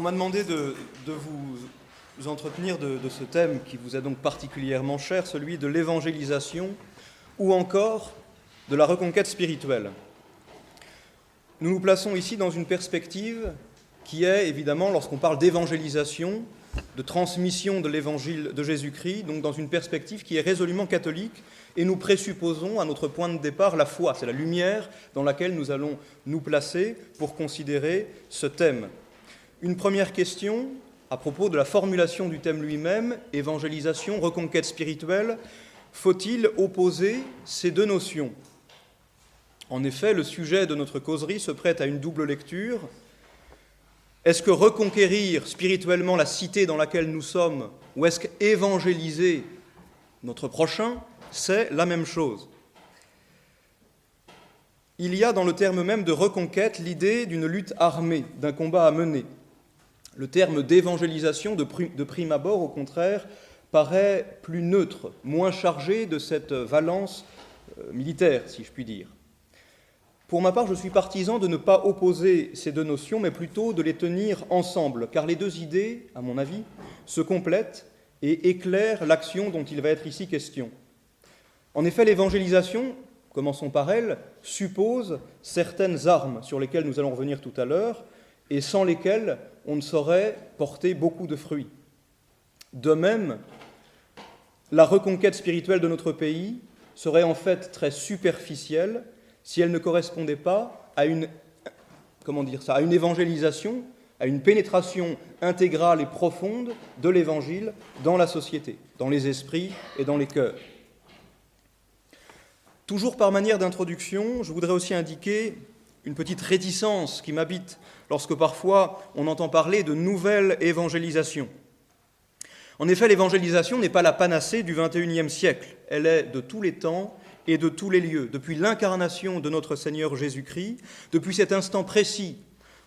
on m'a demandé de, vous entretenir de, ce thème qui vous est donc particulièrement cher, celui de l'évangélisation ou encore de la reconquête spirituelle. Nous nous plaçons ici dans une perspective qui est évidemment, lorsqu'on parle d'évangélisation, de transmission de l'évangile de Jésus-Christ, donc dans une perspective qui est résolument catholique, et nous présupposons à notre point de départ la foi, c'est la lumière dans laquelle nous allons nous placer pour considérer ce thème. Une première question à propos de la formulation du thème lui-même, évangélisation, reconquête spirituelle, faut-il opposer ces deux notions? En effet, le sujet de notre causerie se prête à une double lecture. Est-ce que reconquérir spirituellement la cité dans laquelle nous sommes, ou est-ce qu'évangéliser notre prochain, c'est la même chose? Il y a dans le terme même de reconquête l'idée d'une lutte armée, d'un combat à mener. Le terme d'évangélisation, de, prime abord, au contraire, paraît plus neutre, moins chargé de cette valence euh, militaire, si je puis dire. Pour ma part, je suis partisan de ne pas opposer ces deux notions, mais plutôt de les tenir ensemble, car les deux idées, à mon avis, se complètent et éclairent l'action dont il va être ici question. En effet, l'évangélisation, commençons par elle, suppose certaines armes sur lesquelles nous allons revenir tout à l'heure, et sans lesquelles on ne saurait porter beaucoup de fruits. De même, la reconquête spirituelle de notre pays serait en fait très superficielle si elle ne correspondait pas à une, comment dire ça, à une évangélisation, à une pénétration intégrale et profonde de l'évangile dans la société, dans les esprits et dans les cœurs. Toujours par manière d'introduction, je voudrais aussi indiquer une petite réticence qui m'habite lorsque parfois on entend parler de nouvelle évangélisation. En effet, l'évangélisation n'est pas la panacée du XXIe siècle, elle est de tous les temps et de tous les lieux, depuis l'incarnation de notre Seigneur Jésus-Christ, depuis cet instant précis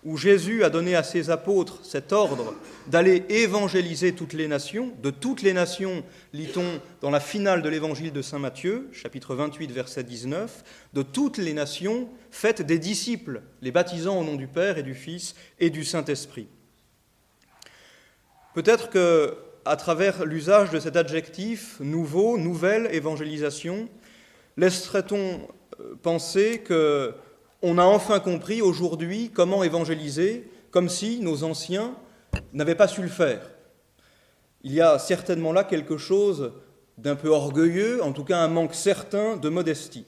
où Jésus a donné à ses apôtres cet ordre d'aller évangéliser toutes les nations, de toutes les nations, lit-on dans la finale de l'évangile de Saint Matthieu, chapitre 28, verset 19, de toutes les nations, faites des disciples, les baptisant au nom du Père et du Fils et du Saint-Esprit. Peut-être que, à travers l'usage de cet adjectif nouveau, nouvelle évangélisation, laisserait-on penser que on a enfin compris aujourd'hui comment évangéliser, comme si nos anciens n'avaient pas su le faire. Il y a certainement là quelque chose d'un peu orgueilleux, en tout cas un manque certain de modestie.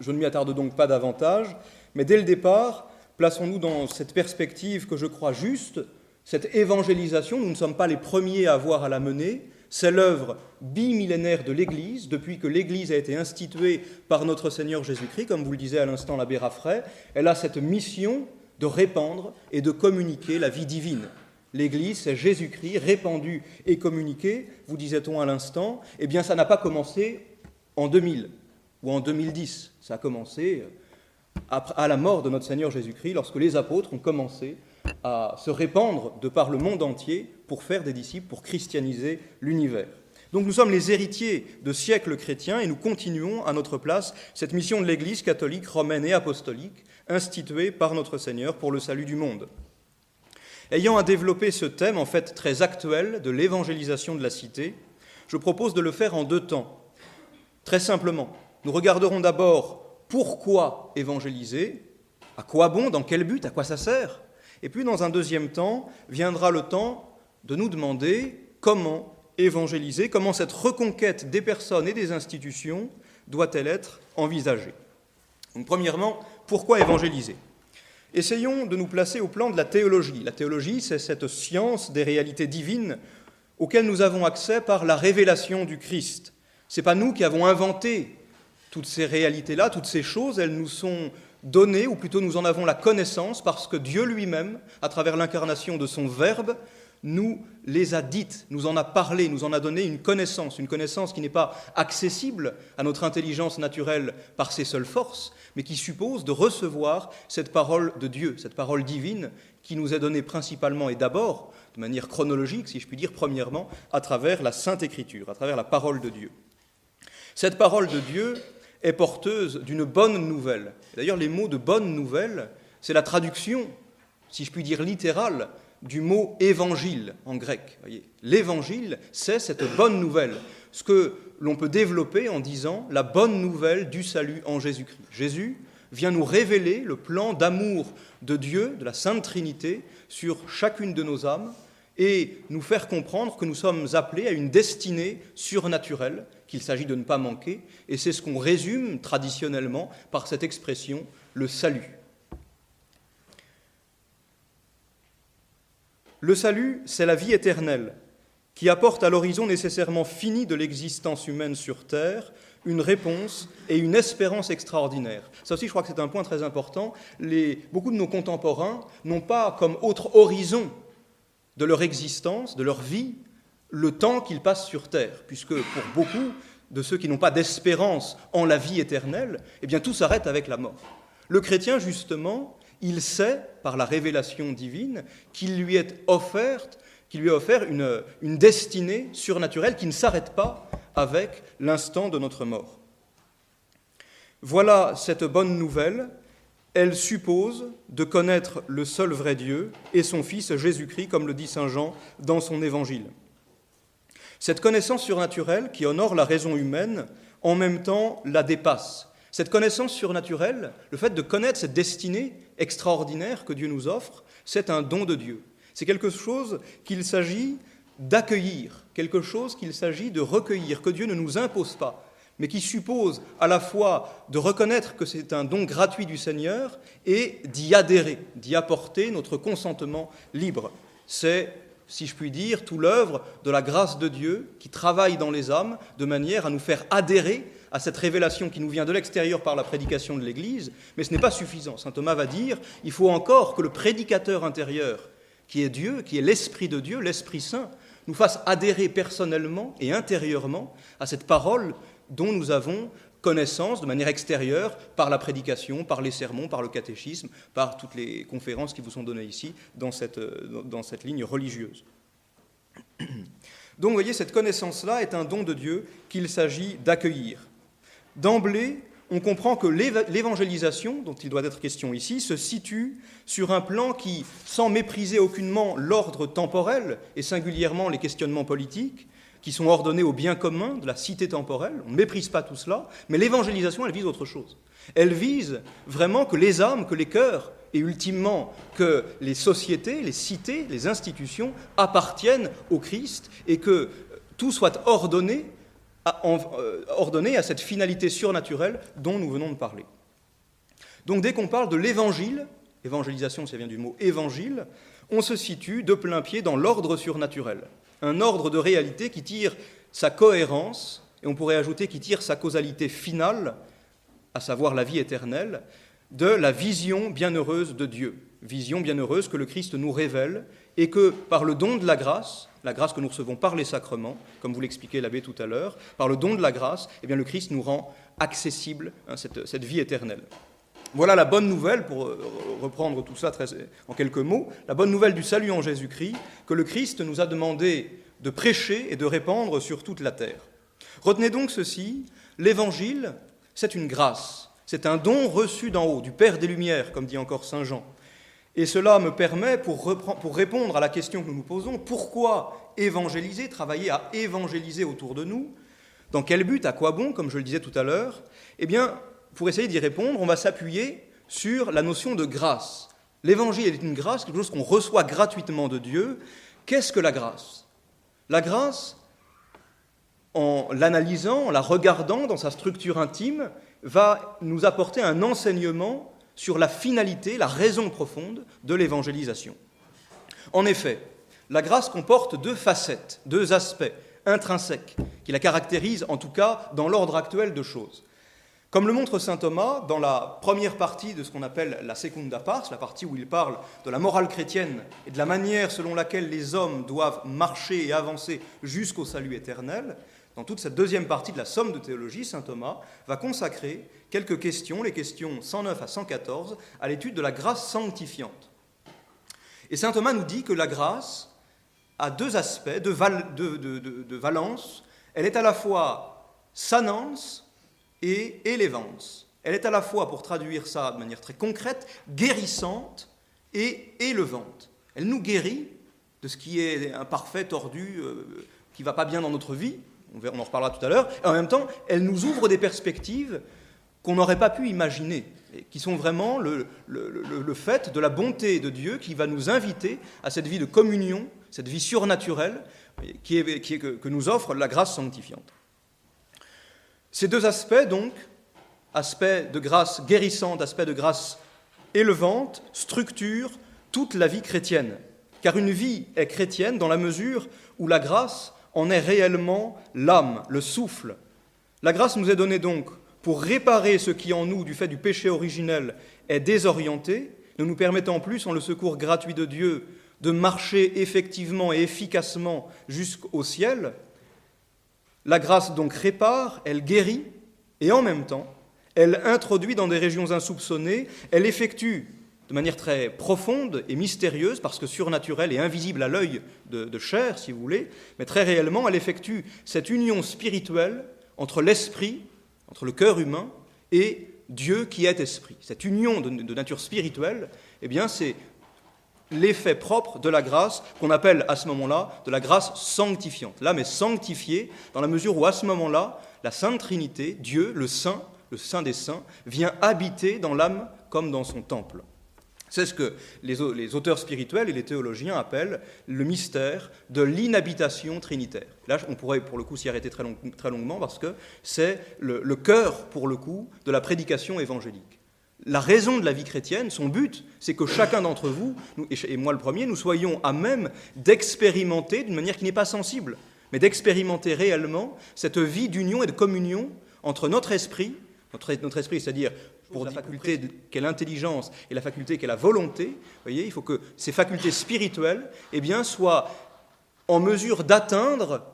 Je ne m'y attarde donc pas davantage, mais dès le départ, plaçons-nous dans cette perspective que je crois juste, cette évangélisation, nous ne sommes pas les premiers à avoir à la mener, c'est l'œuvre bimillénaire de l'Église, depuis que l'Église a été instituée par notre Seigneur Jésus-Christ, comme vous le disait à l'instant l'abbé Raffray, elle a cette mission de répandre et de communiquer la vie divine. L'Église, c'est Jésus-Christ répandu et communiqué, vous disait-on à l'instant, eh bien ça n'a pas commencé en 2000 ou en 2010, ça a commencé à la mort de notre Seigneur Jésus-Christ, lorsque les apôtres ont commencé à se répandre de par le monde entier pour faire des disciples, pour christianiser l'univers. Donc nous sommes les héritiers de siècles chrétiens et nous continuons à notre place cette mission de l'Église catholique, romaine et apostolique, instituée par notre Seigneur pour le salut du monde. Ayant à développer ce thème en fait très actuel de l'évangélisation de la cité, je propose de le faire en deux temps. Très simplement, nous regarderons d'abord pourquoi évangéliser, à quoi bon, dans quel but, à quoi ça sert, et puis dans un deuxième temps, viendra le temps de nous demander comment évangéliser, comment cette reconquête des personnes et des institutions doit-elle être envisagée. Donc, premièrement, pourquoi évangéliser? Essayons de nous placer au plan de la théologie. La théologie, c'est cette science des réalités divines auxquelles nous avons accès par la révélation du Christ. Ce n'est pas nous qui avons inventé toutes ces réalités-là, toutes ces choses, elles nous sont données, ou plutôt nous en avons la connaissance, parce que Dieu lui-même, à travers l'incarnation de son Verbe, nous les a dites, nous en a parlé, nous en a donné une connaissance, une connaissance qui n'est pas accessible à notre intelligence naturelle par ses seules forces, mais qui suppose de recevoir cette parole de Dieu, cette parole divine qui nous est donnée principalement et d'abord, de manière chronologique, si je puis dire, premièrement, à travers la Sainte Écriture, à travers la parole de Dieu. Cette parole de Dieu est porteuse d'une bonne nouvelle. D'ailleurs, les mots de bonne nouvelle, c'est la traduction, si je puis dire littérale, du mot évangile en grec. L'évangile, c'est cette bonne nouvelle, ce que l'on peut développer en disant la bonne nouvelle du salut en Jésus-Christ. Jésus vient nous révéler le plan d'amour de Dieu, de la Sainte Trinité, sur chacune de nos âmes et nous faire comprendre que nous sommes appelés à une destinée surnaturelle qu'il s'agit de ne pas manquer, et c'est ce qu'on résume traditionnellement par cette expression, le salut. Le salut, c'est la vie éternelle, qui apporte à l'horizon nécessairement fini de l'existence humaine sur Terre une réponse et une espérance extraordinaire. Ça aussi, je crois que c'est un point très important. beaucoup de nos contemporains n'ont pas comme autre horizon de leur existence, de leur vie, le temps qu'ils passent sur Terre, puisque pour beaucoup de ceux qui n'ont pas d'espérance en la vie éternelle, eh bien tout s'arrête avec la mort. Le chrétien, justement, il sait, par la révélation divine, qu'il lui est offerte, offert une, une destinée surnaturelle qui ne s'arrête pas avec l'instant de notre mort. Voilà cette bonne nouvelle. Elle suppose de connaître le seul vrai Dieu et son Fils Jésus-Christ, comme le dit Saint Jean dans son évangile. Cette connaissance surnaturelle qui honore la raison humaine, en même temps la dépasse. Cette connaissance surnaturelle, le fait de connaître cette destinée extraordinaire que Dieu nous offre, c'est un don de Dieu. C'est quelque chose qu'il s'agit d'accueillir, quelque chose qu'il s'agit de recueillir, que Dieu ne nous impose pas, mais qui suppose à la fois de reconnaître que c'est un don gratuit du Seigneur et d'y adhérer, d'y apporter notre consentement libre. C'est, si je puis dire, tout l'œuvre de la grâce de Dieu qui travaille dans les âmes de manière à nous faire adhérer à cette révélation qui nous vient de l'extérieur par la prédication de l'Église, mais ce n'est pas suffisant. Saint Thomas va dire, il faut encore que le prédicateur intérieur, qui est Dieu, qui est l'Esprit de Dieu, l'Esprit Saint, nous fasse adhérer personnellement et intérieurement à cette parole dont nous avons connaissance de manière extérieure par la prédication, par les sermons, par le catéchisme, par toutes les conférences qui vous sont données ici dans cette, cette ligne religieuse. Donc vous voyez, cette connaissance-là est un don de Dieu qu'il s'agit d'accueillir. D'emblée, on comprend que l'évangélisation, dont il doit être question ici, se situe sur un plan qui, sans mépriser aucunement l'ordre temporel et singulièrement les questionnements politiques, qui sont ordonnés au bien commun de la cité temporelle, on ne méprise pas tout cela, mais l'évangélisation, elle vise autre chose. Elle vise vraiment que les âmes, que les cœurs, et ultimement que les sociétés, les cités, les institutions appartiennent au Christ et que tout soit ordonné euh, ordonné à cette finalité surnaturelle dont nous venons de parler. Donc dès qu'on parle de l'évangile, évangélisation ça vient du mot évangile, on se situe de plein pied dans l'ordre surnaturel, un ordre de réalité qui tire sa cohérence, et on pourrait ajouter qui tire sa causalité finale, à savoir la vie éternelle, de la vision bienheureuse de Dieu, vision bienheureuse que le Christ nous révèle, et que par le don de la grâce, la grâce que nous recevons par les sacrements, comme vous l'expliquait l'abbé tout à l'heure, par le don de la grâce, eh bien, le Christ nous rend accessible hein, cette, vie éternelle. Voilà la bonne nouvelle, pour euh, reprendre tout ça en quelques mots, la bonne nouvelle du salut en Jésus-Christ, que le Christ nous a demandé de prêcher et de répandre sur toute la terre. Retenez donc ceci, l'Évangile, c'est une grâce, c'est un don reçu d'en haut, du Père des Lumières, comme dit encore Saint Jean. Et cela me permet, pour, répondre à la question que nous nous posons, pourquoi évangéliser, travailler à évangéliser autour de nous Dans quel but À quoi bon Comme je le disais tout à l'heure? Eh bien, pour essayer d'y répondre, on va s'appuyer sur la notion de grâce. L'évangile est une grâce, quelque chose qu'on reçoit gratuitement de Dieu. Qu'est-ce que la grâce? La grâce, en l'analysant, en la regardant dans sa structure intime, va nous apporter un enseignement sur la finalité, la raison profonde de l'évangélisation. En effet, la grâce comporte deux facettes, deux aspects intrinsèques qui la caractérisent en tout cas dans l'ordre actuel de choses. Comme le montre saint Thomas dans la première partie de ce qu'on appelle la Secunda Pars, la partie où il parle de la morale chrétienne et de la manière selon laquelle les hommes doivent marcher et avancer jusqu'au salut éternel, dans toute cette deuxième partie de la somme de théologie, saint Thomas va consacrer quelques questions, les questions 109 à 114, à l'étude de la grâce sanctifiante. Et saint Thomas nous dit que la grâce a deux aspects de, valence. Elle est à la fois sanance et élevance. Elle est à la fois, pour traduire ça de manière très concrète, guérissante et élevante. Elle nous guérit de ce qui est imparfait, tordu, euh, qui va pas bien dans notre vie. On en reparlera tout à l'heure. Et en même temps, elle nous ouvre des perspectives qu'on n'aurait pas pu imaginer, et qui sont vraiment le, fait de la bonté de Dieu qui va nous inviter à cette vie de communion, cette vie surnaturelle qui que nous offre la grâce sanctifiante. Ces deux aspects, donc, aspect de grâce guérissante, aspect de grâce élevante, structurent toute la vie chrétienne. Car une vie est chrétienne dans la mesure où la grâce en est réellement l'âme, le souffle. La grâce nous est donnée donc pour réparer ce qui en nous, du fait du péché originel, est désorienté, ne nous permettant plus, en le secours gratuit de Dieu, de marcher effectivement et efficacement jusqu'au ciel. La grâce donc répare, elle guérit, et en même temps, elle introduit dans des régions insoupçonnées, elle effectue de manière très profonde et mystérieuse, parce que surnaturelle et invisible à l'œil de, chair, si vous voulez, mais très réellement, elle effectue cette union spirituelle entre l'esprit, entre le cœur humain et Dieu qui est esprit. Cette union de nature spirituelle, eh bien, c'est l'effet propre de la grâce qu'on appelle à ce moment-là de la grâce sanctifiante. L'âme est sanctifiée dans la mesure où à ce moment-là, la Sainte Trinité, Dieu, le Saint, le Saint des Saints, vient habiter dans l'âme comme dans son temple. C'est ce que les, auteurs spirituels et les théologiens appellent le mystère de l'inhabitation trinitaire. Là, on pourrait pour le coup s'y arrêter très, longuement parce que c'est le, cœur, pour le coup, de la prédication évangélique. La raison de la vie chrétienne, son but, c'est que chacun d'entre vous, et moi le premier, nous soyons à même d'expérimenter d'une manière qui n'est pas sensible, mais d'expérimenter réellement cette vie d'union et de communion entre notre esprit, notre, notre esprit, c'est-à-dire pour la faculté. qu'est l'intelligence et la faculté qu'est la volonté, voyez, il faut que ces facultés spirituelles eh bien, soient en mesure d'atteindre,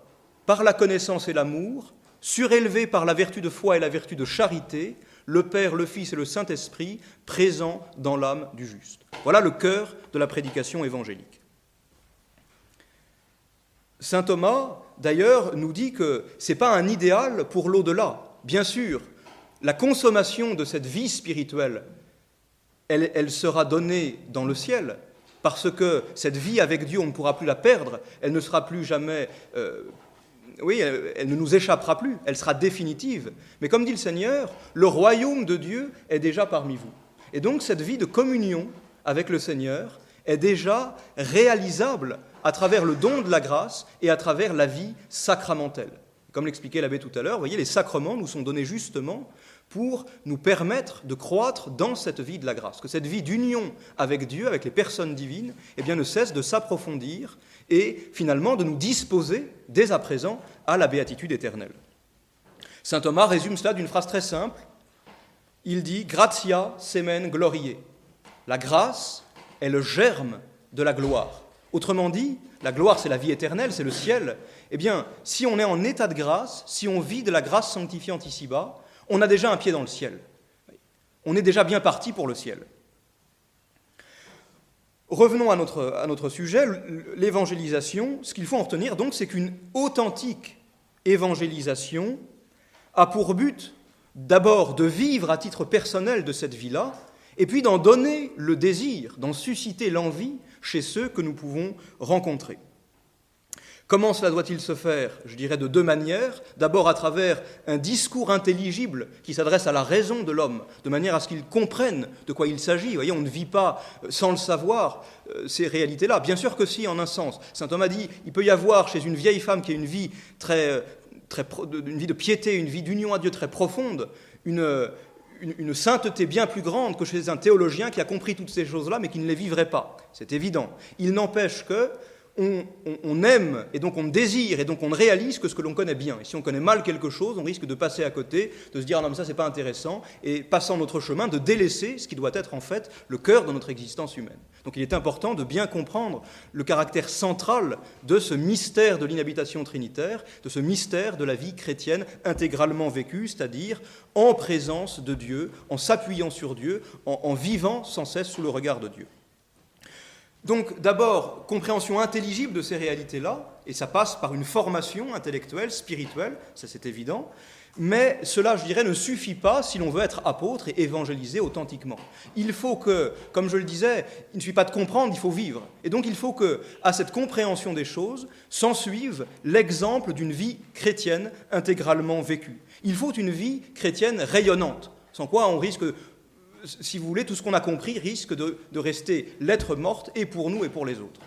par la connaissance et l'amour, surélevées par la vertu de foi et la vertu de charité, le Père, le Fils et le Saint-Esprit présents dans l'âme du juste. Voilà le cœur de la prédication évangélique. Saint Thomas, d'ailleurs, nous dit que ce n'est pas un idéal pour l'au-delà. Bien sûr, la consommation de cette vie spirituelle, elle, sera donnée dans le ciel, parce que cette vie avec Dieu, on ne pourra plus la perdre, elle ne sera plus jamais... Euh, oui, elle, ne nous échappera plus, elle sera définitive. Mais comme dit le Seigneur, le royaume de Dieu est déjà parmi vous. Et donc cette vie de communion avec le Seigneur est déjà réalisable à travers le don de la grâce et à travers la vie sacramentelle. Comme l'expliquait l'abbé tout à l'heure, voyez, les sacrements nous sont donnés justement pour nous permettre de croître dans cette vie de la grâce, que cette vie d'union avec Dieu, avec les personnes divines, eh bien, ne cesse de s'approfondir et finalement de nous disposer dès à présent à la béatitude éternelle. Saint Thomas résume cela d'une phrase très simple. Il dit Gratia semen gloriae. La grâce est le germe de la gloire. Autrement dit, la gloire, c'est la vie éternelle, c'est le ciel. Eh bien, si on est en état de grâce, si on vit de la grâce sanctifiante ici-bas, on a déjà un pied dans le ciel. On est déjà bien parti pour le ciel. Revenons à notre, sujet, l'évangélisation. Ce qu'il faut en retenir donc, c'est qu'une authentique évangélisation a pour but d'abord de vivre à titre personnel de cette vie-là, et puis d'en donner le désir, d'en susciter l'envie chez ceux que nous pouvons rencontrer. Comment cela doit-il se faire Je dirais de deux manières. D'abord à travers un discours intelligible qui s'adresse à la raison de l'homme, de manière à ce qu'il comprenne de quoi il s'agit. Vous voyez, on ne vit pas euh, sans le savoir euh, ces réalités-là. Bien sûr que si, en un sens. Saint Thomas dit, il peut y avoir chez une vieille femme qui a une vie euh, de piété, une vie d'union à Dieu très profonde, une, une, sainteté bien plus grande que chez un théologien qui a compris toutes ces choses-là, mais qui ne les vivrait pas. C'est évident. Il n'empêche que on, aime et donc on désire et donc on réalise que ce que l'on connaît bien. Et si on connaît mal quelque chose, on risque de passer à côté, de se dire ah non mais ça c'est pas intéressant et passant notre chemin de délaisser ce qui doit être en fait le cœur de notre existence humaine. Donc il est important de bien comprendre le caractère central de ce mystère de l'inhabitation trinitaire, de ce mystère de la vie chrétienne intégralement vécue, c'est-à-dire en présence de Dieu, en s'appuyant sur Dieu, en vivant sans cesse sous le regard de Dieu. Donc d'abord, compréhension intelligible de ces réalités-là, et ça passe par une formation intellectuelle, spirituelle, ça c'est évident, mais cela, je dirais, ne suffit pas si l'on veut être apôtre et évangéliser authentiquement. Il faut que, comme je le disais, il ne suffit pas de comprendre, il faut vivre. Et donc il faut que, à cette compréhension des choses, s'ensuive l'exemple d'une vie chrétienne intégralement vécue. Il faut une vie chrétienne rayonnante, sans quoi on risque, si vous voulez, tout ce qu'on a compris risque de, rester lettre morte et pour nous et pour les autres.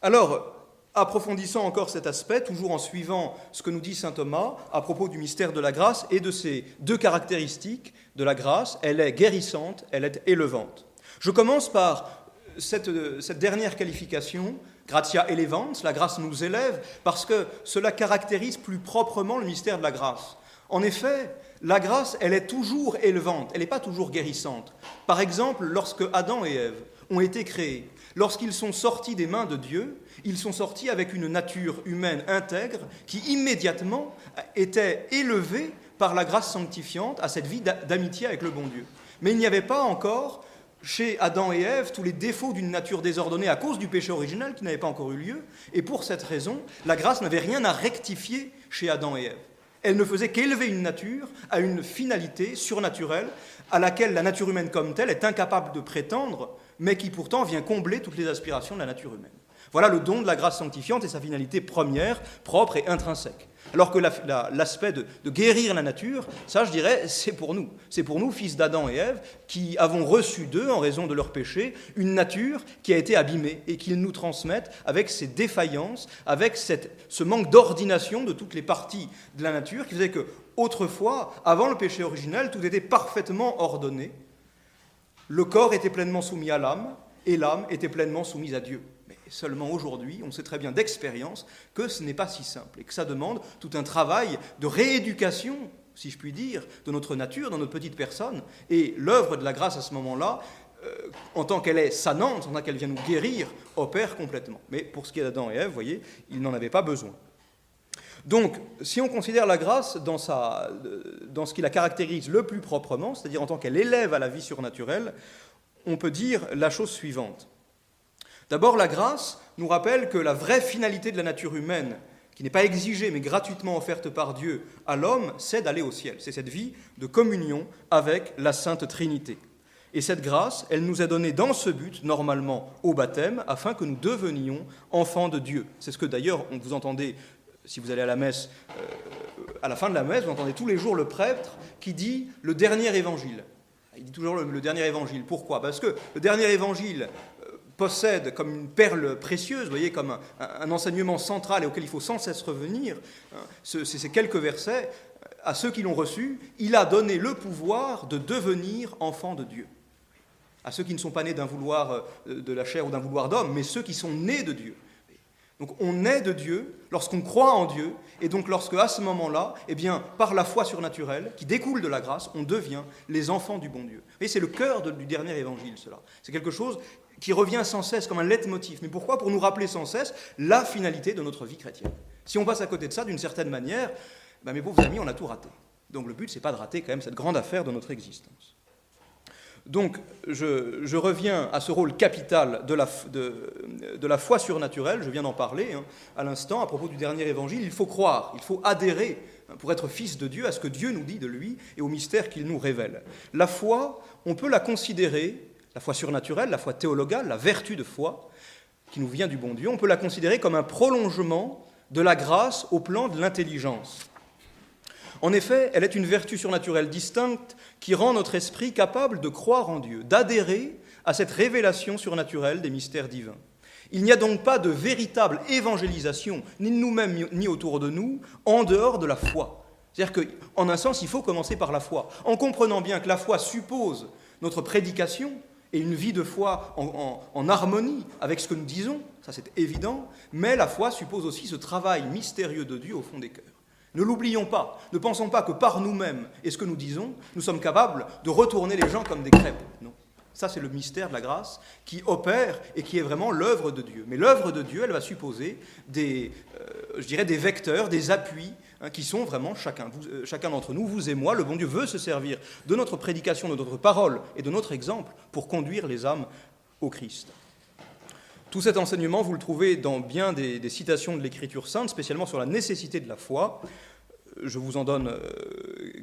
Alors, approfondissant encore cet aspect, toujours en suivant ce que nous dit saint Thomas à propos du mystère de la grâce et de ces deux caractéristiques de la grâce, elle est guérissante, elle est élevante. Je commence par cette, dernière qualification, gratia elevans, la grâce nous élève, parce que cela caractérise plus proprement le mystère de la grâce. En effet, la grâce, elle est toujours élevante, elle n'est pas toujours guérissante. Par exemple, lorsque Adam et Ève ont été créés, lorsqu'ils sont sortis des mains de Dieu, ils sont sortis avec une nature humaine intègre qui immédiatement était élevée par la grâce sanctifiante à cette vie d'amitié avec le bon Dieu. Mais il n'y avait pas encore chez Adam et Ève tous les défauts d'une nature désordonnée à cause du péché original qui n'avait pas encore eu lieu, et pour cette raison, la grâce n'avait rien à rectifier chez Adam et Ève. Elle ne faisait qu'élever une nature à une finalité surnaturelle à laquelle la nature humaine comme telle est incapable de prétendre, mais qui pourtant vient combler toutes les aspirations de la nature humaine. Voilà le don de la grâce sanctifiante et sa finalité première, propre et intrinsèque. Alors que l'aspect de, guérir la nature, ça je dirais, c'est pour nous. C'est pour nous, fils d'Adam et Ève, qui avons reçu d'eux, en raison de leur péché, une nature qui a été abîmée et qu'ils nous transmettent avec ces défaillances, avec ce manque d'ordination de toutes les parties de la nature qui faisait que, autrefois, avant le péché originel, tout était parfaitement ordonné. Le corps était pleinement soumis à l'âme et l'âme était pleinement soumise à Dieu. Seulement aujourd'hui, on sait très bien d'expérience que ce n'est pas si simple et que ça demande tout un travail de rééducation, si je puis dire, de notre nature, dans notre petite personne. Et l'œuvre de la grâce à ce moment-là, euh, en tant qu'elle est sanante, en tant qu'elle vient nous guérir, opère complètement. Mais pour ce qui est d'Adam et Ève, vous voyez, ils n'en avaient pas besoin. Donc, si on considère la grâce dans, sa, dans ce qui la caractérise le plus proprement, c'est-à-dire en tant qu'elle élève à la vie surnaturelle, on peut dire la chose suivante. D'abord, la grâce nous rappelle que la vraie finalité de la nature humaine, qui n'est pas exigée mais gratuitement offerte par Dieu à l'homme, c'est d'aller au ciel. C'est cette vie de communion avec la Sainte Trinité. Et cette grâce, elle nous est donnée dans ce but, normalement au baptême, afin que nous devenions enfants de Dieu. C'est ce que d'ailleurs, vous entendez, si vous allez à la messe, euh, à la fin de la messe, vous entendez tous les jours le prêtre qui dit le dernier évangile. Il dit toujours le dernier évangile. Pourquoi? Parce que le dernier évangile possède comme une perle précieuse, voyez, comme un, enseignement central et auquel il faut sans cesse revenir, hein, ces quelques versets, à ceux qui l'ont reçu, il a donné le pouvoir de devenir enfants de Dieu. À ceux qui ne sont pas nés d'un vouloir euh, de la chair ou d'un vouloir d'homme, mais ceux qui sont nés de Dieu. Donc on est de Dieu lorsqu'on croit en Dieu, et donc lorsque à ce moment-là, eh bien, par la foi surnaturelle qui découle de la grâce, on devient les enfants du bon Dieu. Et c'est le cœur du dernier évangile, cela. C'est quelque chose qui revient sans cesse comme un leitmotiv. Mais pourquoi Pour nous rappeler sans cesse la finalité de notre vie chrétienne. Si on passe à côté de ça, d'une certaine manière, ben mes pauvres amis, on a tout raté. Donc le but, c'est pas de rater quand même cette grande affaire de notre existence. Donc je, reviens à ce rôle capital de la, de, la foi surnaturelle, je viens d'en parler hein, à l'instant à propos du dernier évangile, il faut croire, il faut adhérer hein, pour être fils de Dieu à ce que Dieu nous dit de lui et au mystère qu'il nous révèle. La foi, on peut la considérer la foi surnaturelle, la foi théologale, la vertu de foi, qui nous vient du bon Dieu, on peut la considérer comme un prolongement de la grâce au plan de l'intelligence. En effet, elle est une vertu surnaturelle distincte qui rend notre esprit capable de croire en Dieu, d'adhérer à cette révélation surnaturelle des mystères divins. Il n'y a donc pas de véritable évangélisation, ni nous-mêmes, ni autour de nous, en dehors de la foi. C'est-à-dire qu'en un sens, il faut commencer par la foi, en comprenant bien que la foi suppose notre prédication, et une vie de foi en, harmonie avec ce que nous disons, ça c'est évident, mais la foi suppose aussi ce travail mystérieux de Dieu au fond des cœurs. Ne l'oublions pas, ne pensons pas que par nous-mêmes et ce que nous disons, nous sommes capables de retourner les gens comme des crêpes. Non. Ça, c'est le mystère de la grâce qui opère et qui est vraiment l'œuvre de Dieu. Mais l'œuvre de Dieu, elle va supposer des, euh, des vecteurs, des appuis Hein, qui sont vraiment chacun, euh, chacun d'entre nous, vous et moi. Le bon Dieu veut se servir de notre prédication, de notre parole et de notre exemple pour conduire les âmes au Christ. Tout cet enseignement, vous le trouvez dans bien des, citations de l'Écriture sainte, spécialement sur la nécessité de la foi. Je vous en donne euh,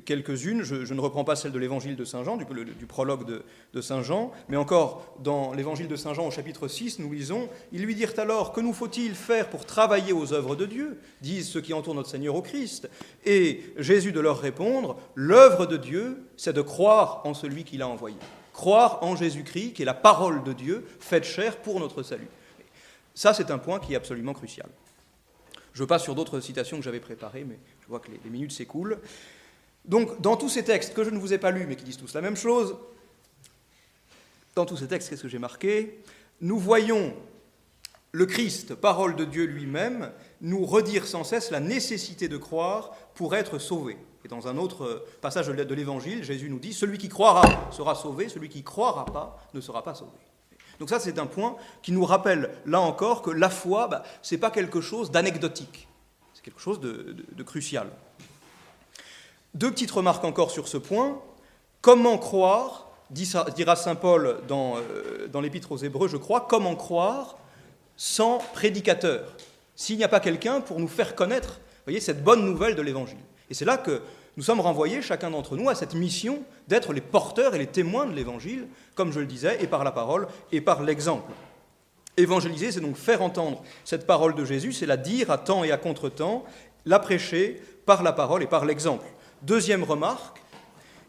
quelques-unes. Je, ne reprends pas celle de l'Évangile de Saint Jean, du, prologue de, de, Saint Jean, mais encore dans l'Évangile de Saint Jean au chapitre 6, nous lisons Ils lui dirent alors Que nous faut-il faire pour travailler aux œuvres de Dieu? Disent ceux qui entourent notre Seigneur au Christ. Et Jésus de leur répondre L'œuvre de Dieu, c'est de croire en celui qui l'a envoyé. Croire en Jésus-Christ, qui est la parole de Dieu, faite chair pour notre salut. Ça, c'est un point qui est absolument crucial. Je passe sur d'autres citations que j'avais préparées, mais je vois que les, minutes s'écoulent. Donc, dans tous ces textes que je ne vous ai pas lus, mais qui disent tous la même chose, dans tous ces textes, qu'est-ce que j'ai marqué? Nous voyons le Christ, parole de Dieu lui-même, nous redire sans cesse la nécessité de croire pour être sauvé. Et dans un autre passage de l'Évangile, Jésus nous dit, celui qui croira sera sauvé, celui qui croira pas ne sera pas sauvé. Donc ça, c'est un point qui nous rappelle, là encore, que la foi, bah, ce n'est pas quelque chose d'anecdotique, c'est quelque chose de, crucial. Deux petites remarques encore sur ce point. Comment croire, dira Saint Paul dans, euh, dans l'Épître aux Hébreux, je crois, comment croire sans prédicateur? S'il n'y a pas quelqu'un pour nous faire connaître voyez, cette bonne nouvelle de l'Évangile. Et c'est là que nous sommes renvoyés, chacun d'entre nous, à cette mission d'être les porteurs et les témoins de l'Évangile, comme je le disais, et par la parole et par l'exemple. Évangéliser, c'est donc faire entendre cette parole de Jésus, c'est la dire à temps et à contre-temps, la prêcher par la parole et par l'exemple. Deuxième remarque,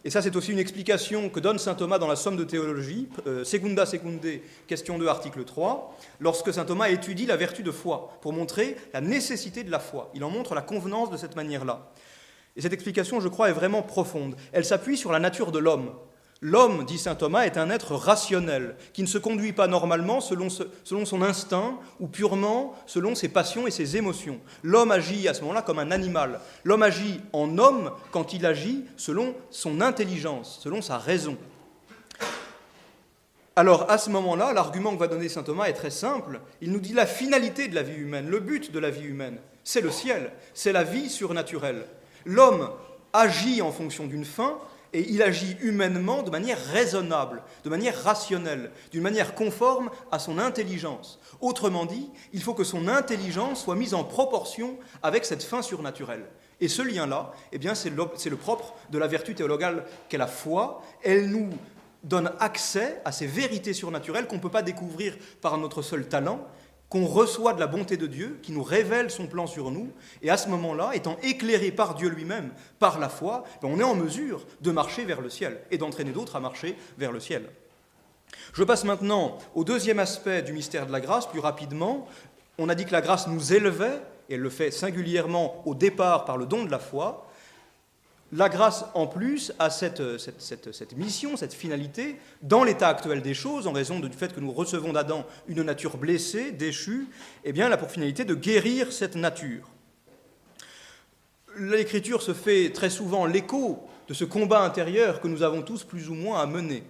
et ça c'est aussi une explication que donne saint Thomas dans la Somme de théologie, euh, Secunda Secunde, question 2, article 3, lorsque saint Thomas étudie la vertu de foi, pour montrer la nécessité de la foi. Il en montre la convenance de cette manière-là. Et cette explication, je crois, est vraiment profonde. Elle s'appuie sur la nature de l'homme. L'homme, dit saint Thomas, est un être rationnel, qui ne se conduit pas normalement selon, son instinct ou purement selon ses passions et ses émotions. L'homme agit à ce moment-là comme un animal. L'homme agit en homme quand il agit selon son intelligence, selon sa raison. Alors à ce moment-là, l'argument que va donner saint Thomas est très simple. Il nous dit la finalité de la vie humaine, le but de la vie humaine, c'est le ciel, c'est la vie surnaturelle. L'homme agit en fonction d'une fin et il agit humainement de manière raisonnable, de manière rationnelle, d'une manière conforme à son intelligence. Autrement dit, il faut que son intelligence soit mise en proportion avec cette fin surnaturelle. Et ce lien-là, eh bien, c'est le, le propre de la vertu théologale qu'est la foi. Elle nous donne accès à ces vérités surnaturelles qu'on ne peut pas découvrir par notre seul talent, qu'on reçoit de la bonté de Dieu, qui nous révèle son plan sur nous, et à ce moment-là, étant éclairé par Dieu lui-même, par la foi, ben, on est en mesure de marcher vers le ciel et d'entraîner d'autres à marcher vers le ciel. Je passe maintenant au deuxième aspect du mystère de la grâce, plus rapidement. On a dit que la grâce nous élevait, et elle le fait singulièrement au départ par le don de la foi. La grâce, en plus, a cette, mission, cette finalité, dans l'état actuel des choses, en raison du fait que nous recevons d'Adam une nature blessée, déchue, eh bien, elle a pour finalité de guérir cette nature. L'Écriture se fait très souvent l'écho de ce combat intérieur que nous avons tous plus ou moins à mener.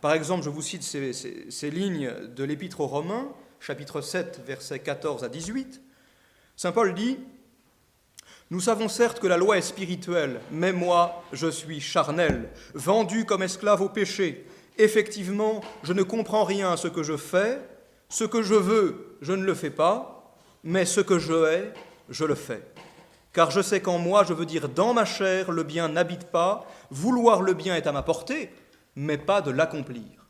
Par exemple, je vous cite ces, ces lignes de l'Épître aux Romains, chapitre 7, versets 14 à 18. Saint Paul dit nous savons certes que la loi est spirituelle, mais moi, je suis charnel, vendu comme esclave au péché. Effectivement, je ne comprends rien à ce que je fais. Ce que je veux, je ne le fais pas, mais ce que je hais, je le fais. Car je sais qu'en moi, je veux dire dans ma chair, le bien n'habite pas, vouloir le bien est à ma portée, mais pas de l'accomplir.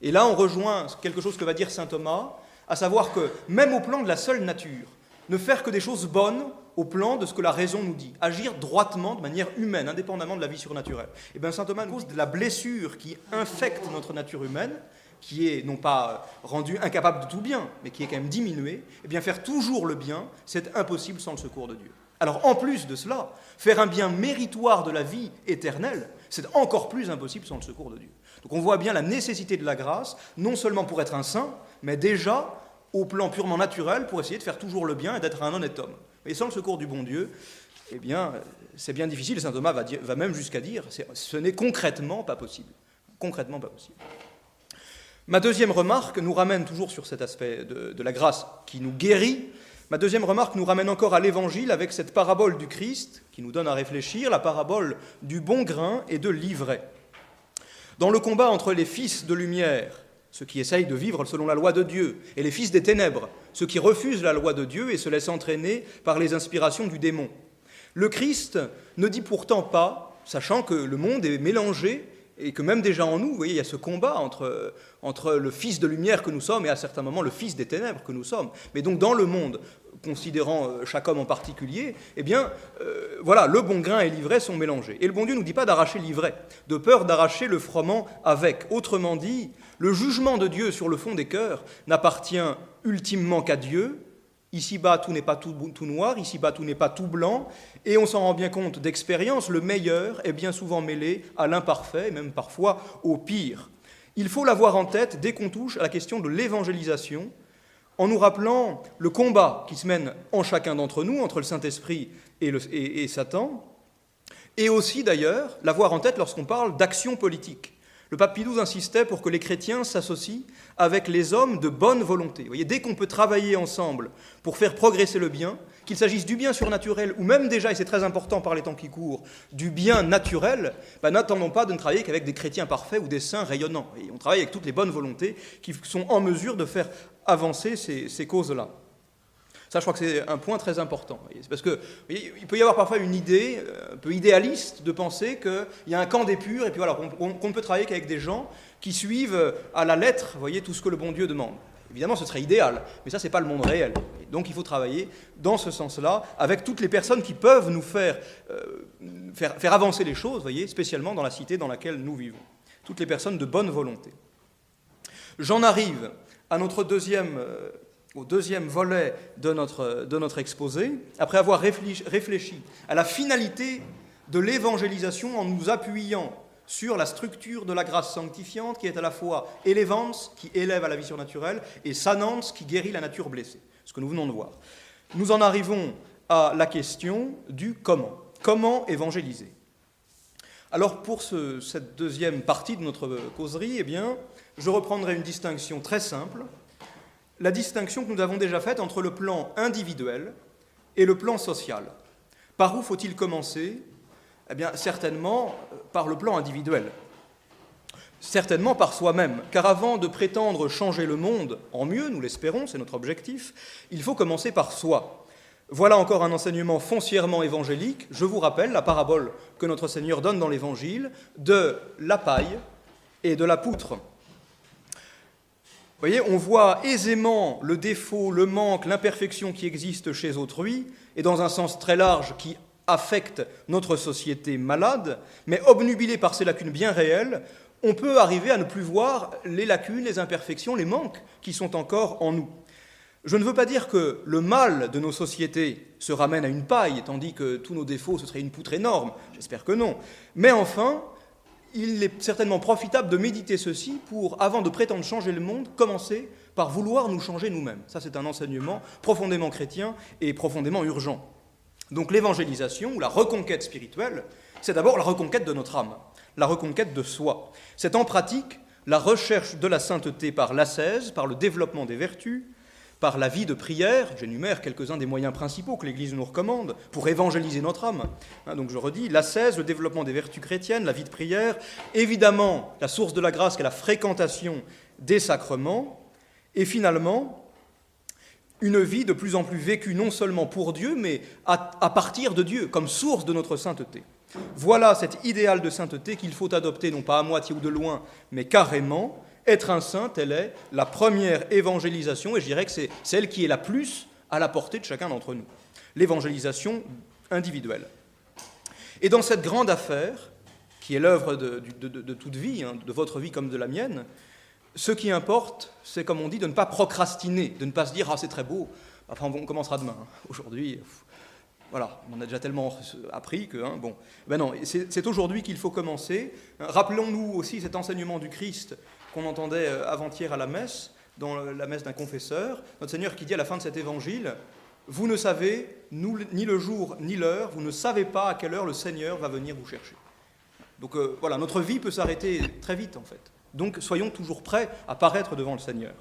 Et là, on rejoint quelque chose que va dire saint Thomas, à savoir que même au plan de la seule nature, ne faire que des choses bonnes au plan de ce que la raison nous dit, agir droitement, de manière humaine, indépendamment de la vie surnaturelle. Et eh bien saint Thomas nous cause de la blessure qui infecte notre nature humaine, qui est non pas rendue incapable de tout bien, mais qui est quand même diminuée, et eh bien faire toujours le bien, c'est impossible sans le secours de Dieu. Alors en plus de cela, faire un bien méritoire de la vie éternelle, c'est encore plus impossible sans le secours de Dieu. Donc on voit bien la nécessité de la grâce, non seulement pour être un saint, mais déjà au plan purement naturel pour essayer de faire toujours le bien et d'être un honnête homme. Mais sans le secours du bon Dieu, eh bien, c'est bien difficile. Saint Thomas va, même jusqu'à dire ce n'est concrètement pas possible. Concrètement pas possible. Ma deuxième remarque nous ramène toujours sur cet aspect de, de la grâce qui nous guérit. Ma deuxième remarque nous ramène encore à l'Évangile avec cette parabole du Christ qui nous donne à réfléchir, la parabole du bon grain et de l'ivraie. Dans le combat entre les fils de lumière ceux qui essayent de vivre selon la loi de Dieu, et les fils des ténèbres, ceux qui refusent la loi de Dieu et se laissent entraîner par les inspirations du démon. Le Christ ne dit pourtant pas, sachant que le monde est mélangé et que même déjà en nous, vous voyez, il y a ce combat entre, entre le fils de lumière que nous sommes et à certains moments le fils des ténèbres que nous sommes. Mais donc dans le monde, considérant euh, chaque homme en particulier, eh bien, euh, voilà, le bon grain et l'ivraie sont mélangés. Et le bon Dieu ne nous dit pas d'arracher l'ivraie, de peur d'arracher le froment avec. Autrement dit, le jugement de Dieu sur le fond des cœurs n'appartient ultimement qu'à Dieu. Ici-bas, tout n'est pas tout, noir, ici-bas, tout n'est pas tout blanc, et on s'en rend bien compte d'expérience, le meilleur est bien souvent mêlé à l'imparfait, même parfois au pire. Il faut l'avoir en tête dès qu'on touche à la question de l'évangélisation, en nous rappelant le combat qui se mène en chacun d'entre nous, entre le Saint-Esprit et, Satan, et aussi d'ailleurs l'avoir en tête lorsqu'on parle d'action politique. Le pape Pie insistait pour que les chrétiens s'associent avec les hommes de bonne volonté. Vous voyez, dès qu'on peut travailler ensemble pour faire progresser le bien, qu'il s'agisse du bien surnaturel ou même déjà, et c'est très important par les temps qui courent, du bien naturel, ben, n'attendons pas de ne travailler qu'avec des chrétiens parfaits ou des saints rayonnants. Et on travaille avec toutes les bonnes volontés qui sont en mesure de faire avancer ces, causes-là. Ça, je crois que c'est un point très important. C'est parce qu'il peut y avoir parfois une idée euh, un peu idéaliste de penser qu'il y a un camp des purs et puis voilà, qu'on ne peut travailler qu'avec des gens qui suivent à la lettre, voyez, tout ce que le bon Dieu demande. Évidemment, ce serait idéal, mais ça, ce n'est pas le monde réel. donc, il faut travailler dans ce sens-là avec toutes les personnes qui peuvent nous faire, euh, faire, faire, avancer les choses, voyez, spécialement dans la cité dans laquelle nous vivons. Toutes les personnes de bonne volonté. J'en arrive à notre deuxième, euh, au deuxième volet de notre, exposé, après avoir réfléchi, à la finalité de l'évangélisation en nous appuyant sur la structure de la grâce sanctifiante qui est à la fois élevance, qui élève à la vie surnaturelle, et sanance, qui guérit la nature blessée, ce que nous venons de voir. Nous en arrivons à la question du comment. Comment évangéliser? Alors pour cette deuxième partie de notre causerie, eh bien, je reprendrai une distinction très simple, la distinction que nous avons déjà faite entre le plan individuel et le plan social. Par où faut-il commencer? Eh bien, certainement euh, par le plan individuel. Certainement par soi-même, car avant de prétendre changer le monde en mieux, nous l'espérons, c'est notre objectif, il faut commencer par soi. Voilà encore un enseignement foncièrement évangélique. Je vous rappelle la parabole que notre Seigneur donne dans l'Évangile de la paille et de la poutre. Vous voyez, on voit aisément le défaut, le manque, l'imperfection qui existe chez autrui, et dans un sens très large qui affecte notre société malade, mais obnubilé par ces lacunes bien réelles, on peut arriver à ne plus voir les lacunes, les imperfections, les manques qui sont encore en nous. Je ne veux pas dire que le mal de nos sociétés se ramène à une paille, tandis que tous nos défauts, ce serait une poutre énorme. J'espère que non. Mais enfin, il est certainement profitable de méditer ceci pour, avant de prétendre changer le monde, commencer par vouloir nous changer nous-mêmes. Ça, c'est un enseignement profondément chrétien et profondément urgent. Donc l'évangélisation ou la reconquête spirituelle, c'est d'abord la reconquête de notre âme, la reconquête de soi. C'est en pratique la recherche de la sainteté par l'ascèse, par le développement des vertus, par la vie de prière, j'énumère quelques-uns des moyens principaux que l'Église nous recommande pour évangéliser notre âme. Hein, donc je redis, l'ascèse, le développement des vertus chrétiennes, la vie de prière, évidemment la source de la grâce qui est la fréquentation des sacrements, et finalement une vie de plus en plus vécue non seulement pour Dieu, mais à, partir de Dieu, comme source de notre sainteté. Voilà cet idéal de sainteté qu'il faut adopter, non pas à moitié ou de loin, mais carrément. Être un saint, telle est la première évangélisation, et je dirais que c'est celle qui est la plus à la portée de chacun d'entre nous. L'évangélisation individuelle. Et dans cette grande affaire, qui est l'œuvre de, toute vie, hein, de votre vie comme de la mienne, ce qui importe, c'est comme on dit, de ne pas procrastiner, de ne pas se dire Ah, c'est très beau, enfin, on commencera demain. Hein. Aujourd'hui, voilà, on a déjà tellement appris que, hein, bon, ben non, c'est aujourd'hui qu'il faut commencer. Rappelons-nous aussi cet enseignement du Christ qu'on entendait euh, avant-hier à la messe, dans la messe d'un confesseur, notre Seigneur qui dit à la fin de cet évangile Vous ne savez ni le jour ni l'heure, vous ne savez pas à quelle heure le Seigneur va venir vous chercher. Donc euh, voilà, notre vie peut s'arrêter très vite en fait. Donc soyons toujours prêts à paraître devant le Seigneur.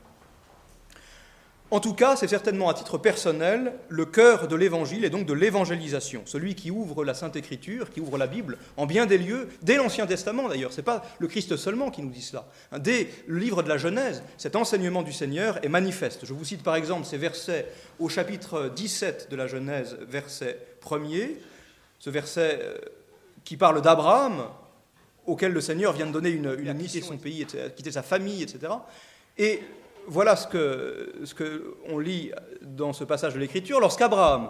En tout cas, c'est certainement à titre personnel le cœur de l'évangile et donc de l'évangélisation, celui qui ouvre la Sainte Écriture, qui ouvre la Bible en bien des lieux, dès l'Ancien Testament d'ailleurs, ce n'est pas le Christ seulement qui nous dit cela. Dès le livre de la Genèse, cet enseignement du Seigneur est manifeste. Je vous cite par exemple ces versets au chapitre 17 de la Genèse, verset 1er, ce verset euh, qui parle d'Abraham, auquel le Seigneur vient de donner une, une mission, son pays, quitter sa famille, etc. Et voilà ce que, ce lit dans ce passage de l'Écriture. Lorsqu'Abraham,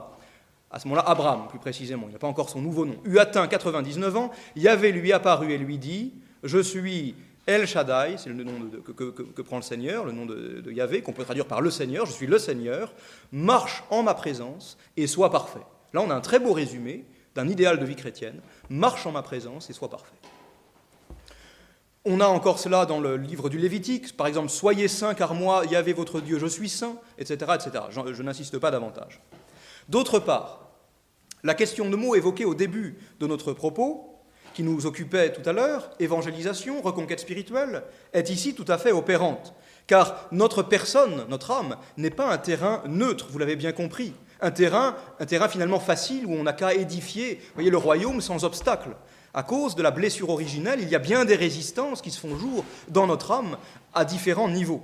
à ce moment-là, Abraham plus précisément, il n'a pas encore son nouveau nom, eut atteint 99 ans, Yahvé lui apparu et lui dit Je suis El Shaddai, c'est le nom que, prend le Seigneur, le nom de Yahvé, qu'on peut traduire par le Seigneur, je suis le Seigneur, marche en ma présence et sois parfait. Là, on a un très beau résumé d'un idéal de vie chrétienne marche en ma présence et sois parfait. On a encore cela dans le livre du Lévitique, par exemple, soyez saints car moi, Yahvé votre Dieu, je suis saint, etc. etc. Je, n'insiste pas davantage. D'autre part, la question de mots évoquée au début de notre propos, qui nous occupait tout à l'heure, évangélisation, reconquête spirituelle, est ici tout à fait opérante, car notre personne, notre âme, n'est pas un terrain neutre, vous l'avez bien compris, un terrain, un terrain finalement facile où on n'a qu'à édifier, voyez, le royaume sans obstacle. À cause de la blessure originelle, il y a bien des résistances qui se font jour dans notre âme à différents niveaux.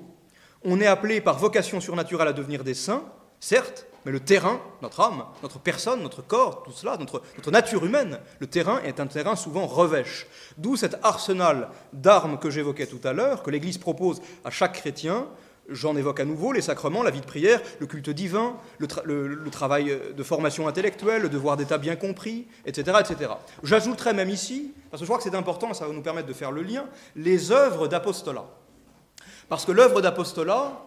On est appelé par vocation surnaturelle à devenir des saints, certes, mais le terrain, notre âme, notre personne, notre corps, tout cela, notre, notre nature humaine, le terrain est un terrain souvent revêche. D'où cet arsenal d'armes que j'évoquais tout à l'heure, que l'Église propose à chaque chrétien, J'en évoque à nouveau les sacrements, la vie de prière, le culte divin, le, travail de formation intellectuelle, le devoir d'état bien compris, etc. etc. J'ajouterai même ici, parce que je crois que c'est important, ça va nous permettre de faire le lien, les œuvres d'apostolat. Parce que l'œuvre d'apostolat,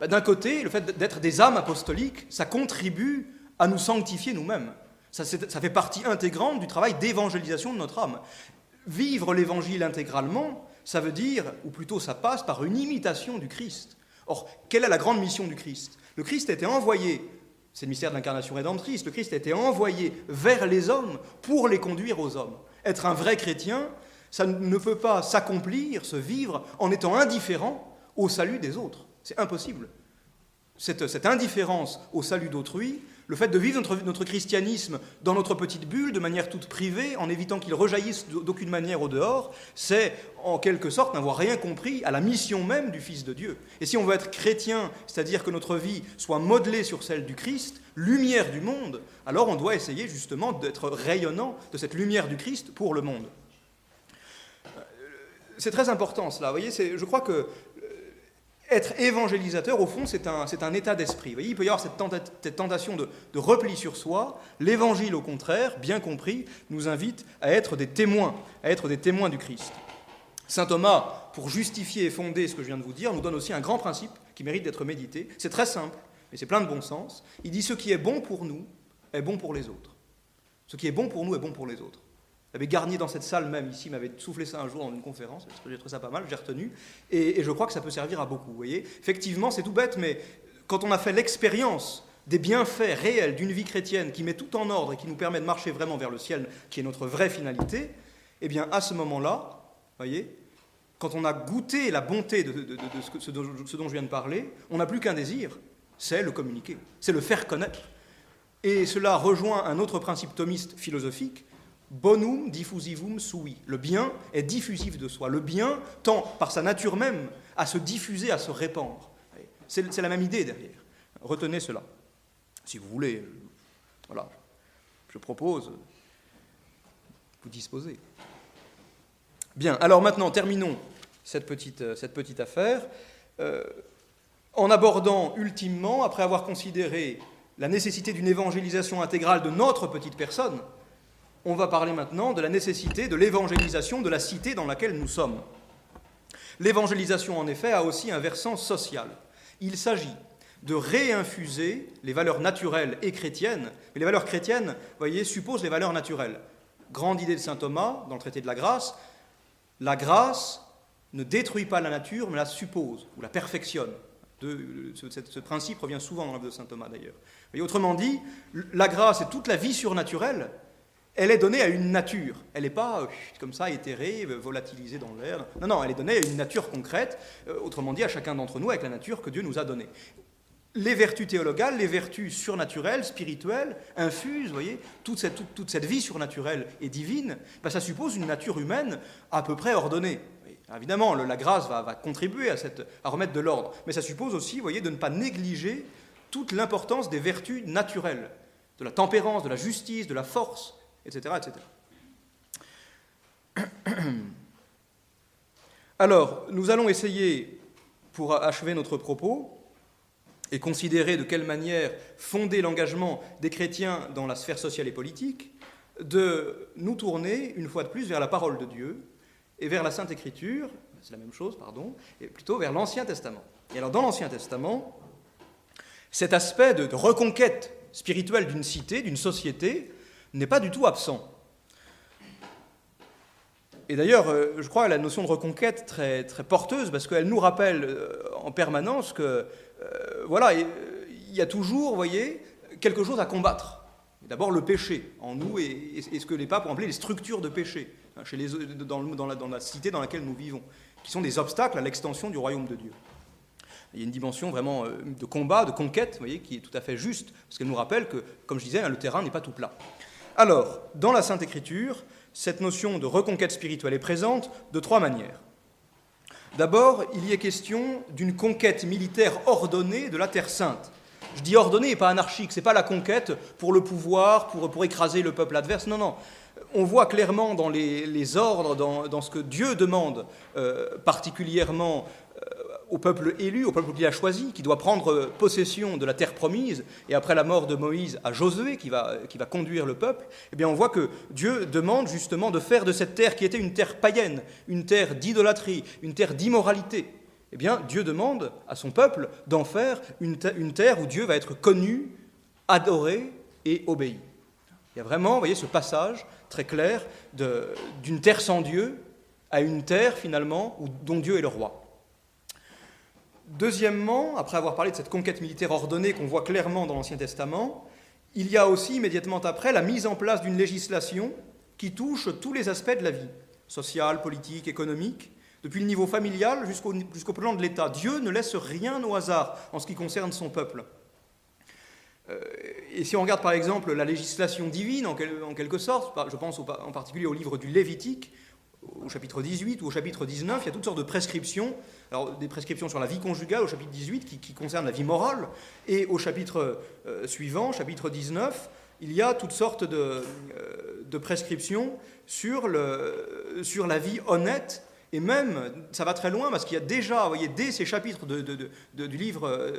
bah, d'un côté, le fait d'être des âmes apostoliques, ça contribue à nous sanctifier nous-mêmes. Ça fait partie intégrante du travail d'évangélisation de notre âme. Vivre l'évangile intégralement, ça veut dire, ou plutôt ça passe par une imitation du Christ. Or, quelle est la grande mission du Christ? Le Christ a été envoyé, c'est le mystère de l'incarnation rédemptrice, le Christ a été envoyé vers les hommes pour les conduire aux hommes. Être un vrai chrétien, ça ne peut pas s'accomplir, se vivre en étant indifférent au salut des autres. C'est impossible. Cette, cette, indifférence au salut d'autrui, le fait de vivre notre, christianisme dans notre petite bulle, de manière toute privée, en évitant qu'il rejaillisse d'aucune manière au dehors, c'est en quelque sorte n'avoir rien compris à la mission même du Fils de Dieu. Et si on veut être chrétien, c'est-à-dire que notre vie soit modelée sur celle du Christ, lumière du monde, alors on doit essayer justement d'être rayonnant de cette lumière du Christ pour le monde. C'est très important cela. Vous voyez, je crois que être évangélisateur, au fond, c'est un, un, état d'esprit. il peut y avoir cette, tentation de, repli sur soi. L'évangile, au contraire, bien compris, nous invite à être des témoins, à être des témoins du Christ. Saint Thomas, pour justifier et fonder ce que je viens de vous dire, nous donne aussi un grand principe qui mérite d'être médité. C'est très simple, mais c'est plein de bon sens. Il dit ce qui est bon pour nous est bon pour les autres. Ce qui est bon pour nous est bon pour les autres. L'abbé Garnier, dans cette salle même, ici, m'avait soufflé ça un jour dans une conférence, j'ai trouvé ça pas mal, j'ai retenu, et, je crois que ça peut servir à beaucoup. Vous voyez Effectivement, c'est tout bête, mais quand on a fait l'expérience des bienfaits réels d'une vie chrétienne qui met tout en ordre et qui nous permet de marcher vraiment vers le ciel, qui est notre vraie finalité, eh bien, à ce moment-là, voyez, quand on a goûté la bonté de, ce dont je viens de parler, on n'a plus qu'un désir, c'est le communiquer, c'est le faire connaître. Et cela rejoint un autre principe thomiste philosophique, Bonum diffusivum sui. Le bien est diffusif de soi. Le bien tend, par sa nature même, à se diffuser, à se répandre. C'est la même idée derrière. Retenez cela. Si vous voulez, voilà, je propose, vous disposez. Bien, alors maintenant, terminons cette petite, petite affaire euh, en abordant ultimement, après avoir considéré la nécessité d'une évangélisation intégrale de notre petite personne, on va parler maintenant de la nécessité de l'évangélisation de la cité dans laquelle nous sommes. L'évangélisation, en effet, a aussi un versant social. Il s'agit de réinfuser les valeurs naturelles et chrétiennes, mais les valeurs chrétiennes, voyez, supposent les valeurs naturelles. Grande idée de saint Thomas dans le traité de la grâce, la grâce ne détruit pas la nature, mais la suppose ou la perfectionne. ce, principe revient souvent dans l'œuvre de saint Thomas d'ailleurs. Autrement dit, la grâce et toute la vie surnaturelle elle est donnée à une nature. Elle n'est pas euh, comme ça éthérée, euh, volatilisée dans l'air. Non, non, elle est donnée à une nature concrète, euh, autrement dit à chacun d'entre nous, avec la nature que Dieu nous a donnée. les vertus théologales, les vertus surnaturelles, spirituelles, infusent, voyez, toute cette, toute, cette vie surnaturelle et divine, ben, ça suppose une nature humaine à peu près ordonnée. Évidemment, la grâce va, contribuer à, cette, à, remettre de l'ordre, mais ça suppose aussi, voyez, de ne pas négliger toute l'importance des vertus naturelles, de la tempérance, de la justice, de la force, etc. Alors, nous allons essayer, pour achever notre propos, et considérer de quelle manière fonder l'engagement des chrétiens dans la sphère sociale et politique, de nous tourner une fois de plus vers la parole de Dieu et vers la Sainte Écriture, c'est la même chose, pardon, et plutôt vers l'Ancien Testament. Et alors dans l'Ancien Testament, cet aspect de, reconquête spirituelle d'une cité, d'une société, n'est pas du tout absent. Et d'ailleurs, euh, je crois à la notion de reconquête très, très porteuse, parce qu'elle nous rappelle euh, en permanence que euh, voilà, il y a toujours, voyez, quelque chose à combattre. D'abord le péché en nous et, ce que les papes ont appelé les structures de péché hein, chez les, dans, la, dans, la, cité dans laquelle nous vivons, qui sont des obstacles à l'extension du royaume de Dieu. Il y a une dimension vraiment de combat, de conquête, voyez, qui est tout à fait juste, parce qu'elle nous rappelle que, comme je disais, hein, le terrain n'est pas tout plat. Alors, dans la Sainte Écriture, cette notion de reconquête spirituelle est présente de trois manières. D'abord, il y est question d'une conquête militaire ordonnée de la Terre sainte. Je dis ordonnée et pas anarchique, ce n'est pas la conquête pour le pouvoir, pour, pour, écraser le peuple adverse, non, non. On voit clairement dans les, ordres, dans, ce que Dieu demande euh, particulièrement au peuple élu, au peuple qu'il a choisi, qui doit prendre possession de la terre promise, et après la mort de Moïse à Josué, qui va, qui va conduire le peuple, eh bien on voit que Dieu demande justement de faire de cette terre qui était une terre païenne, une terre d'idolâtrie, une terre d'immoralité, eh bien Dieu demande à son peuple d'en faire une, terre où Dieu va être connu, adoré et obéi. Il y a vraiment, vous voyez, ce passage très clair d'une terre sans Dieu à une terre finalement où, dont Dieu est le roi. Deuxièmement, après avoir parlé de cette conquête militaire ordonnée qu'on voit clairement dans l'Ancien Testament, il y a aussi immédiatement après la mise en place d'une législation qui touche tous les aspects de la vie, sociale, politique, économique, depuis le niveau familial jusqu'au plan de l'État. Dieu ne laisse rien au hasard en ce qui concerne son peuple. Euh, et si on regarde par exemple la législation divine, en, quelque sorte, je pense en particulier au livre du Lévitique, au chapitre 18 ou au chapitre 19, il y a toutes sortes de prescriptions. Alors, des prescriptions sur la vie conjugale au chapitre 18 qui, qui concernent la vie morale. Et au chapitre euh, suivant, chapitre 19, il y a toutes sortes de, euh, de prescriptions sur, le, sur la vie honnête. Et même, ça va très loin parce qu'il y a déjà, vous voyez, dès ces chapitres du livre,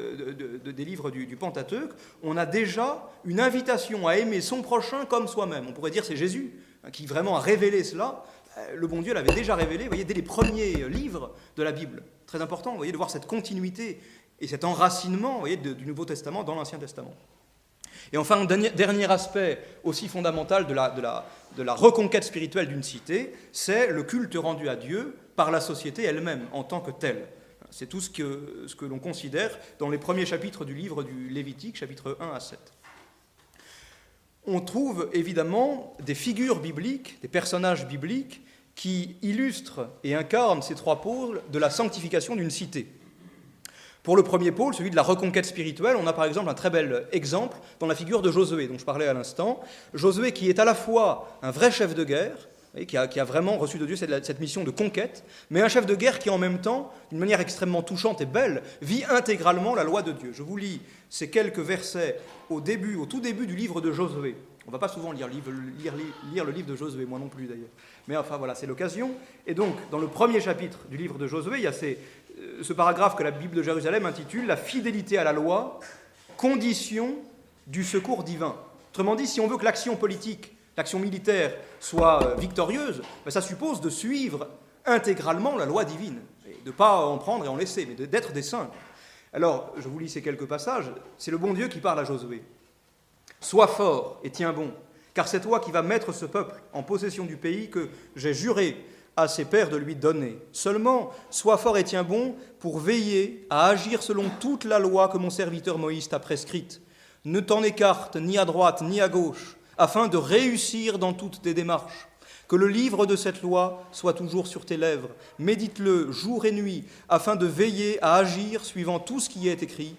des livres du, du Pentateuque, on a déjà une invitation à aimer son prochain comme soi-même. On pourrait dire c'est Jésus hein, qui vraiment a révélé cela. Euh, le bon Dieu l'avait déjà révélé, vous voyez, dès les premiers livres de la Bible. Très important, vous voyez, de voir cette continuité et cet enracinement, vous du Nouveau Testament dans l'Ancien Testament. Et enfin, dernier aspect aussi fondamental de la reconquête spirituelle d'une cité, c'est le culte rendu à Dieu par la société elle-même en tant que telle. C'est tout ce que, ce que l'on considère dans les premiers chapitres du livre du Lévitique, chapitres 1 à 7 on trouve évidemment des figures bibliques, des personnages bibliques qui illustrent et incarnent ces trois pôles de la sanctification d'une cité. Pour le premier pôle, celui de la reconquête spirituelle, on a par exemple un très bel exemple dans la figure de Josué, dont je parlais à l'instant. Josué qui est à la fois un vrai chef de guerre, qui a, vraiment reçu de Dieu cette, mission de conquête, mais un chef de guerre qui en même temps, d'une manière extrêmement touchante et belle, vit intégralement la loi de Dieu. Je vous lis ces quelques versets au début, tout début du livre de Josué. On ne va pas souvent lire, lire, le livre de Josué, moi non plus d'ailleurs. Mais enfin voilà, c'est l'occasion. Et donc, dans le premier chapitre du livre de Josué, il y a euh, ce paragraphe que la Bible de Jérusalem intitule La fidélité à la loi, condition du secours divin. Autrement dit, si on veut que l'action politique, l'action militaire soit euh, victorieuse, ben, ça suppose de suivre intégralement la loi divine. De ne pas en prendre et en laisser, mais d'être des saints. Alors, je vous lis ces quelques passages. C'est le bon Dieu qui parle à Josué. Sois fort et tiens bon, car c'est toi qui vas mettre ce peuple en possession du pays que j'ai juré à ses pères de lui donner. Seulement, sois fort et tiens bon pour veiller à agir selon toute la loi que mon serviteur Moïse t'a prescrite. Ne t'en écarte ni à droite ni à gauche, afin de réussir dans toutes tes démarches. Que le livre de cette loi soit toujours sur tes lèvres. Médite-le jour et nuit, afin de veiller à agir suivant tout ce qui est écrit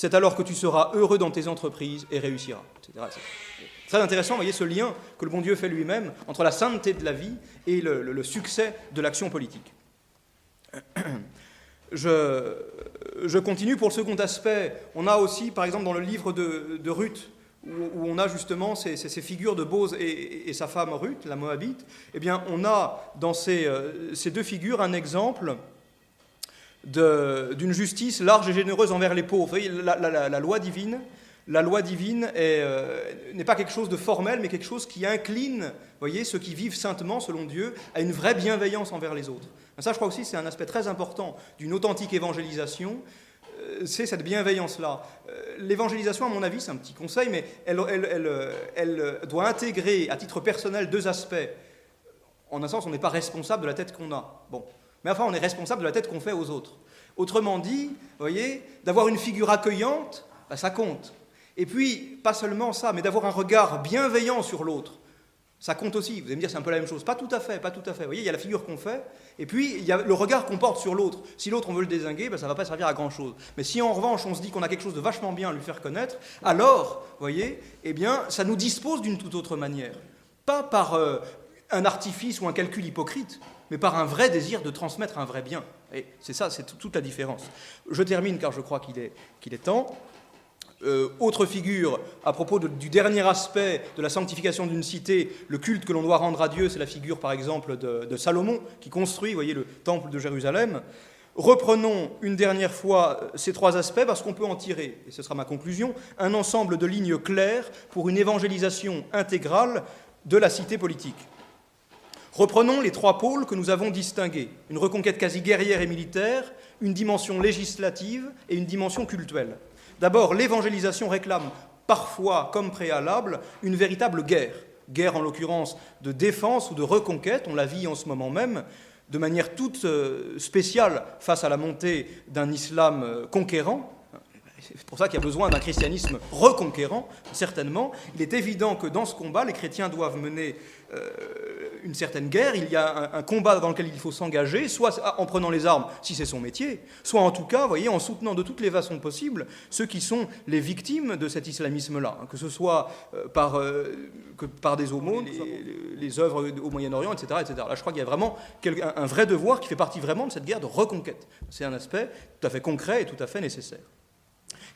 c'est alors que tu seras heureux dans tes entreprises et réussiras. Très intéressant, vous voyez ce lien que le bon Dieu fait lui-même entre la sainteté de la vie et le, succès de l'action politique. Je, continue pour le second aspect. On a aussi, par exemple, dans le livre de, Ruth, où, on a justement ces, figures de Bose et, sa femme Ruth, la Moabite, eh bien, on a dans ces, euh, deux figures un exemple d'une justice large et généreuse envers les pauvres. Vous voyez, la, loi divine, la loi divine euh, n'est pas quelque chose de formel, mais quelque chose qui incline, voyez, ceux qui vivent saintement selon Dieu, à une vraie bienveillance envers les autres. Ça, je crois aussi, c'est un aspect très important d'une authentique évangélisation, euh, c'est cette bienveillance-là. Euh, l'évangélisation, à mon avis, c'est un petit conseil, mais elle, doit intégrer à titre personnel deux aspects. En un sens, on n'est pas responsable de la tête qu'on a. Bon, mais enfin, on est responsable de la tête qu'on fait aux autres. Autrement dit, vous voyez, d'avoir une figure accueillante, bah, ça compte. Et puis, pas seulement ça, mais d'avoir un regard bienveillant sur l'autre. Ça compte aussi. Vous allez me dire, c'est un peu la même chose. Pas tout à fait, pas tout à fait. Vous voyez, il y a la figure qu'on fait, et puis il y a le regard qu'on porte sur l'autre. Si l'autre, on veut le désinguer, bah, ça ne va pas servir à grand-chose. Mais si en revanche, on se dit qu'on a quelque chose de vachement bien à lui faire connaître, alors, vous voyez, eh bien, ça nous dispose d'une toute autre manière. Pas par euh, un artifice ou un calcul hypocrite, mais par un vrai désir de transmettre un vrai bien. Et c'est ça, c'est toute la différence. Je termine car je crois qu'il est, qu'il est temps. Euh, autre figure, à propos du dernier aspect de la sanctification d'une cité, le culte que l'on doit rendre à Dieu, c'est la figure par exemple de, Salomon qui construit, voyez, le temple de Jérusalem. Reprenons une dernière fois euh, ces trois aspects parce qu'on peut en tirer, et ce sera ma conclusion, un ensemble de lignes claires pour une évangélisation intégrale de la cité politique. Reprenons les trois pôles que nous avons distingués. Une reconquête quasi guerrière et militaire, une dimension législative et une dimension cultuelle. D'abord, l'évangélisation réclame parfois comme préalable une véritable guerre. Guerre en l'occurrence de défense ou de reconquête, on la vit en ce moment même, de manière toute euh, spéciale face à la montée d'un islam euh, conquérant, c'est pour ça qu'il y a besoin d'un christianisme reconquérant, certainement. Il est évident que dans ce combat, les chrétiens doivent mener euh, une certaine guerre. Il y a un, combat dans lequel il faut s'engager, soit en prenant les armes, si c'est son métier, soit en tout cas, voyez, en soutenant de toutes les façons possibles ceux qui sont les victimes de cet islamisme-là, hein, que ce soit euh, par, euh, que par des aumônes, les, œuvres au Moyen-Orient, etc., etc. Là, je crois qu'il y a vraiment un vrai devoir qui fait partie vraiment de cette guerre de reconquête. C'est un aspect tout à fait concret et tout à fait nécessaire.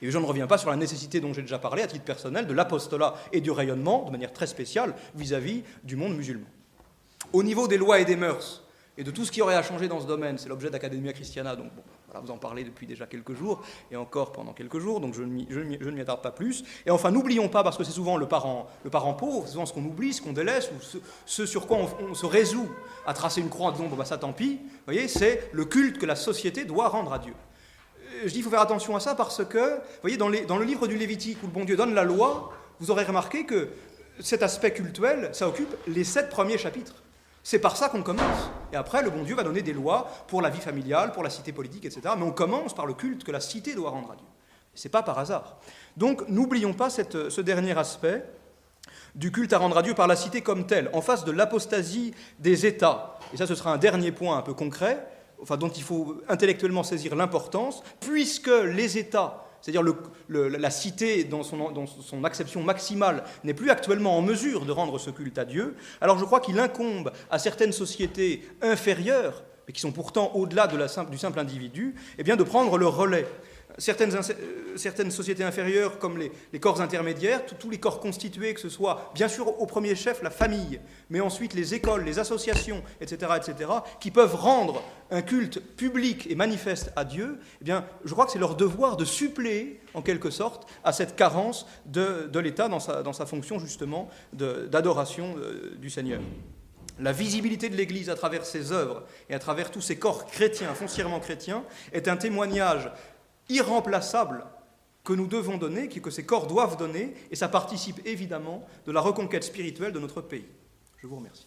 Et je ne reviens pas sur la nécessité dont j'ai déjà parlé à titre personnel de l'apostolat et du rayonnement de manière très spéciale vis-à-vis du monde musulman. Au niveau des lois et des mœurs, et de tout ce qui aurait à changer dans ce domaine, c'est l'objet d'Academia Christiana, donc bon, voilà, vous en parlez depuis déjà quelques jours, et encore pendant quelques jours, donc je ne m'y attarde pas plus. Et enfin, n'oublions pas, parce que c'est souvent le parent, pauvre, souvent ce qu'on oublie, ce qu'on délaisse, ou ce, sur quoi on, se résout à tracer une croix en disant, bon, bah, ça tant pis, vous voyez, c'est le culte que la société doit rendre à Dieu je dis qu'il faut faire attention à ça parce que, vous voyez, dans, le livre du Lévitique où le bon Dieu donne la loi, vous aurez remarqué que cet aspect cultuel, ça occupe les sept premiers chapitres. C'est par ça qu'on commence. Et après, le bon Dieu va donner des lois pour la vie familiale, pour la cité politique, etc. Mais on commence par le culte que la cité doit rendre à Dieu. Ce n'est pas par hasard. Donc, n'oublions pas ce dernier aspect du culte à rendre à Dieu par la cité comme telle, en face de l'apostasie des États. Et ça, ce sera un dernier point un peu concret dont il faut intellectuellement saisir l'importance, puisque les États, c'est-à-dire la cité dans son, acception maximale, n'est plus actuellement en mesure de rendre ce culte à Dieu, alors je crois qu'il incombe à certaines sociétés inférieures, mais qui sont pourtant au-delà de du simple individu, eh de prendre le relais. Certaines, euh, certaines, sociétés inférieures, comme les, corps intermédiaires, tous les corps constitués, que ce soit bien sûr au premier chef la famille, mais ensuite les écoles, les associations, etc., etc., qui peuvent rendre un culte public et manifeste à Dieu, eh bien, je crois que c'est leur devoir de suppléer, en quelque sorte, à cette carence de, de l'État dans sa, dans sa, fonction justement d'adoration euh, du Seigneur. La visibilité de l'Église à travers ses œuvres et à travers tous ses corps chrétiens, foncièrement chrétiens, est un témoignage irremplaçable que nous devons donner, que ces corps doivent donner, et ça participe évidemment de la reconquête spirituelle de notre pays. Je vous remercie.